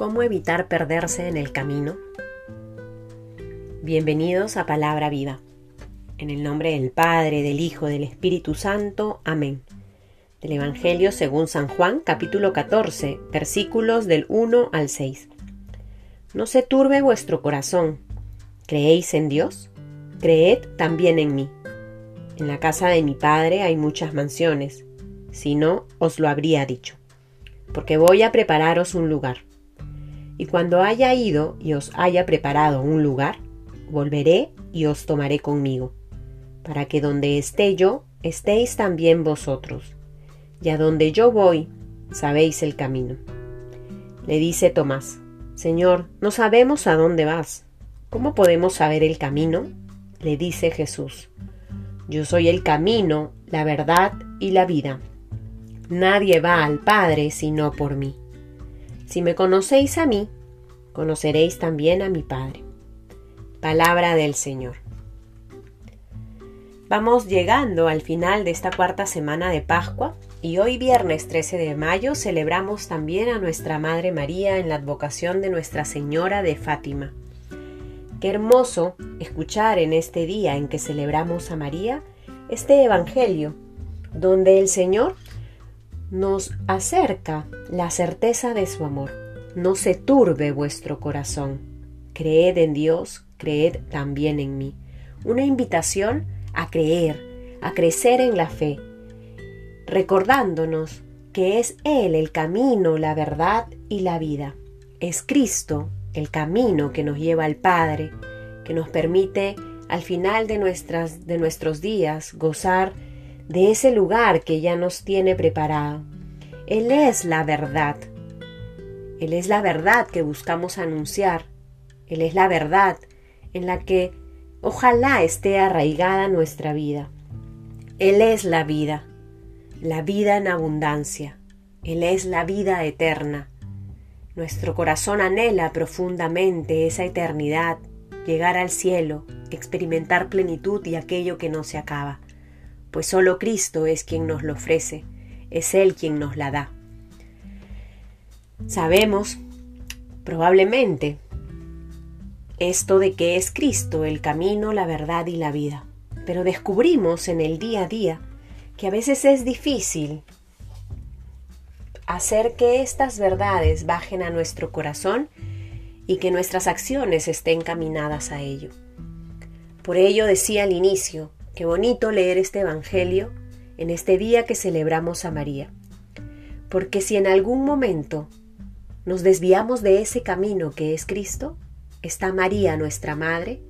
¿Cómo evitar perderse en el camino? Bienvenidos a Palabra Viva. En el nombre del Padre, del Hijo, del Espíritu Santo. Amén. Del Evangelio según San Juan, capítulo 14, versículos del 1 al 6. No se turbe vuestro corazón. ¿Creéis en Dios? Creed también en mí. En la casa de mi Padre hay muchas mansiones. Si no, os lo habría dicho. Porque voy a prepararos un lugar y cuando haya ido y os haya preparado un lugar, volveré y os tomaré conmigo, para que donde esté yo, estéis también vosotros. Y a donde yo voy, sabéis el camino. Le dice Tomás, Señor, no sabemos a dónde vas. ¿Cómo podemos saber el camino? Le dice Jesús, Yo soy el camino, la verdad y la vida. Nadie va al Padre sino por mí. Si me conocéis a mí, conoceréis también a mi Padre. Palabra del Señor. Vamos llegando al final de esta cuarta semana de Pascua y hoy viernes 13 de mayo celebramos también a nuestra Madre María en la advocación de Nuestra Señora de Fátima. Qué hermoso escuchar en este día en que celebramos a María este Evangelio, donde el Señor nos acerca la certeza de su amor. No se turbe vuestro corazón. Creed en Dios, creed también en mí. Una invitación a creer, a crecer en la fe, recordándonos que es Él el camino, la verdad y la vida. Es Cristo el camino que nos lleva al Padre, que nos permite al final de, nuestras, de nuestros días gozar de ese lugar que ya nos tiene preparado. Él es la verdad. Él es la verdad que buscamos anunciar. Él es la verdad en la que ojalá esté arraigada nuestra vida. Él es la vida, la vida en abundancia. Él es la vida eterna. Nuestro corazón anhela profundamente esa eternidad, llegar al cielo, experimentar plenitud y aquello que no se acaba pues solo Cristo es quien nos lo ofrece, es Él quien nos la da. Sabemos, probablemente, esto de que es Cristo el camino, la verdad y la vida, pero descubrimos en el día a día que a veces es difícil hacer que estas verdades bajen a nuestro corazón y que nuestras acciones estén caminadas a ello. Por ello decía al inicio, Qué bonito leer este Evangelio en este día que celebramos a María. Porque si en algún momento nos desviamos de ese camino que es Cristo, está María, nuestra Madre,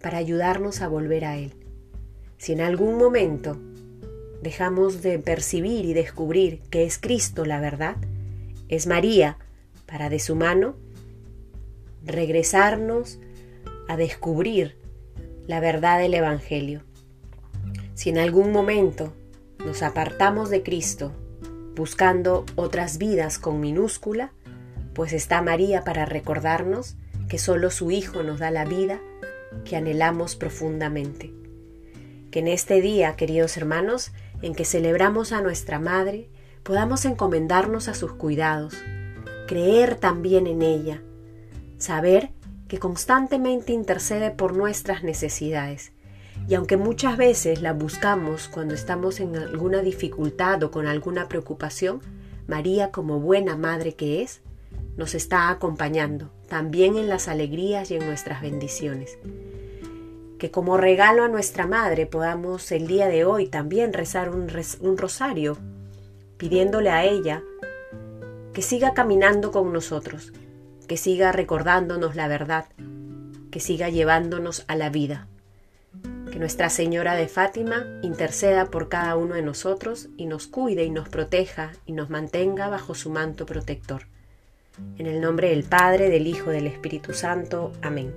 para ayudarnos a volver a Él. Si en algún momento dejamos de percibir y descubrir que es Cristo la verdad, es María para de su mano regresarnos a descubrir la verdad del Evangelio. Si en algún momento nos apartamos de Cristo buscando otras vidas con minúscula, pues está María para recordarnos que solo su Hijo nos da la vida que anhelamos profundamente. Que en este día, queridos hermanos, en que celebramos a nuestra Madre, podamos encomendarnos a sus cuidados, creer también en ella, saber que constantemente intercede por nuestras necesidades y aunque muchas veces la buscamos cuando estamos en alguna dificultad o con alguna preocupación, María, como buena madre que es, nos está acompañando, también en las alegrías y en nuestras bendiciones. Que como regalo a nuestra madre podamos el día de hoy también rezar un, rosario, pidiéndole a ella que siga caminando con nosotros, que siga recordándonos la verdad, que siga llevándonos a la vida. Que Nuestra Señora de Fátima interceda por cada uno de nosotros y nos cuide y nos proteja y nos mantenga bajo su manto protector. En el nombre del Padre, del Hijo, del Espíritu Santo. Amén.